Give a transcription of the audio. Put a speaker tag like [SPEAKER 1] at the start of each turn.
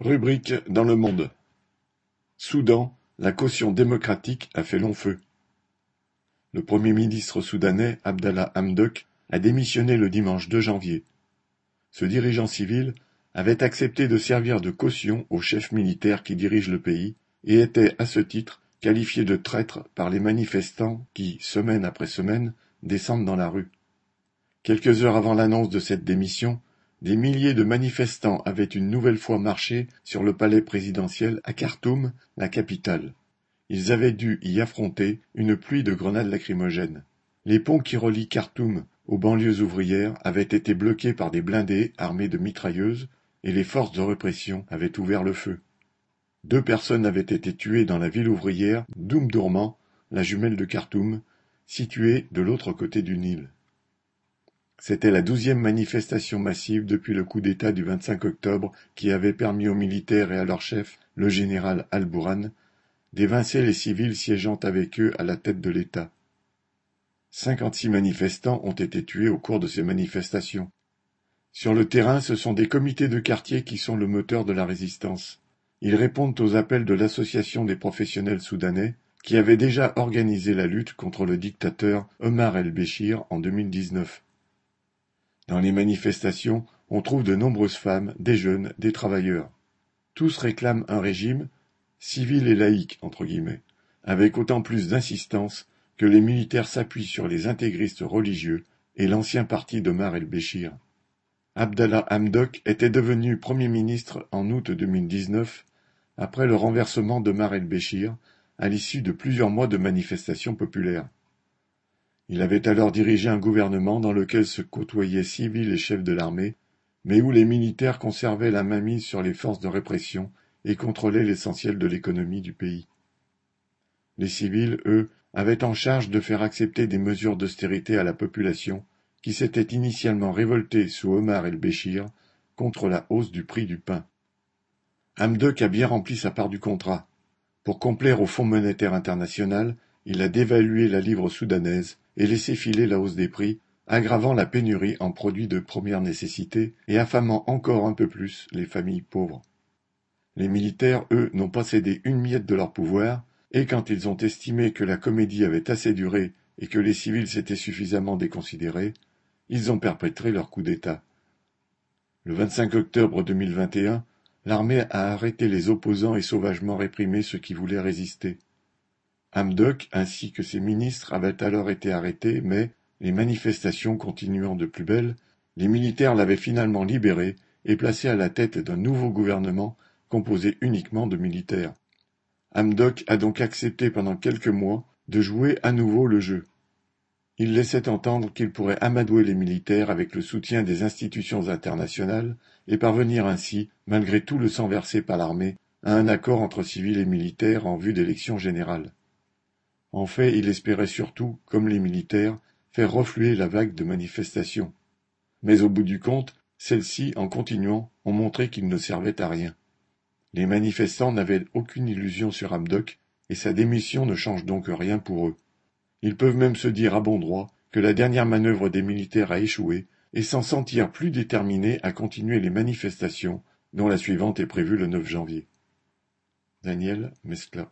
[SPEAKER 1] Rubrique dans le monde. Soudan, la caution démocratique a fait long feu. Le Premier ministre soudanais Abdallah Hamdok a démissionné le dimanche 2 janvier. Ce dirigeant civil avait accepté de servir de caution au chef militaire qui dirige le pays et était, à ce titre, qualifié de traître par les manifestants qui, semaine après semaine, descendent dans la rue. Quelques heures avant l'annonce de cette démission, des milliers de manifestants avaient une nouvelle fois marché sur le palais présidentiel à Khartoum, la capitale. Ils avaient dû y affronter une pluie de grenades lacrymogènes. Les ponts qui relient Khartoum aux banlieues ouvrières avaient été bloqués par des blindés armés de mitrailleuses et les forces de répression avaient ouvert le feu. Deux personnes avaient été tuées dans la ville ouvrière d'Oumdourman, la jumelle de Khartoum, située de l'autre côté du Nil. C'était la douzième manifestation massive depuis le coup d'État du 25 octobre qui avait permis aux militaires et à leur chef, le général Al-Bourhan, d'évincer les civils siégeant avec eux à la tête de l'État. Cinquante-six manifestants ont été tués au cours de ces manifestations. Sur le terrain, ce sont des comités de quartier qui sont le moteur de la résistance. Ils répondent aux appels de l'Association des professionnels soudanais, qui avait déjà organisé la lutte contre le dictateur Omar el-Béchir en 2019. Dans les manifestations, on trouve de nombreuses femmes, des jeunes, des travailleurs. Tous réclament un régime civil et laïque, entre guillemets, avec autant plus d'insistance que les militaires s'appuient sur les intégristes religieux et l'ancien parti d'Omar el-Béchir. Abdallah Hamdok était devenu Premier ministre en août 2019 après le renversement d'Omar el-Béchir à l'issue de plusieurs mois de manifestations populaires. Il avait alors dirigé un gouvernement dans lequel se côtoyaient civils et chefs de l'armée, mais où les militaires conservaient la mainmise sur les forces de répression et contrôlaient l'essentiel de l'économie du pays. Les civils, eux, avaient en charge de faire accepter des mesures d'austérité à la population, qui s'était initialement révoltée sous Omar el-Béchir contre la hausse du prix du pain. Hamdok a bien rempli sa part du contrat. Pour complaire au Fonds monétaire international, il a dévalué la livre soudanaise et laissé filer la hausse des prix, aggravant la pénurie en produits de première nécessité et affamant encore un peu plus les familles pauvres. Les militaires, eux, n'ont pas cédé une miette de leur pouvoir, et quand ils ont estimé que la comédie avait assez duré et que les civils s'étaient suffisamment déconsidérés, ils ont perpétré leur coup d'État. Le 25 octobre 2021, l'armée a arrêté les opposants et sauvagement réprimé ceux qui voulaient résister. Hamdok ainsi que ses ministres avaient alors été arrêtés, mais, les manifestations continuant de plus belle, les militaires l'avaient finalement libéré et placé à la tête d'un nouveau gouvernement composé uniquement de militaires. Hamdok a donc accepté pendant quelques mois de jouer à nouveau le jeu. Il laissait entendre qu'il pourrait amadouer les militaires avec le soutien des institutions internationales et parvenir ainsi, malgré tout le sang versé par l'armée, à un accord entre civils et militaires en vue d'élections générales. En fait, il espérait surtout, comme les militaires, faire refluer la vague de manifestations. Mais au bout du compte, celles-ci, en continuant, ont montré qu'ils ne servaient à rien. Les manifestants n'avaient aucune illusion sur Hamdok, et sa démission ne change donc rien pour eux. Ils peuvent même se dire à bon droit que la dernière manœuvre des militaires a échoué et s'en sentir plus déterminés à continuer les manifestations, dont la suivante est prévue le 9 janvier. Daniel Mescla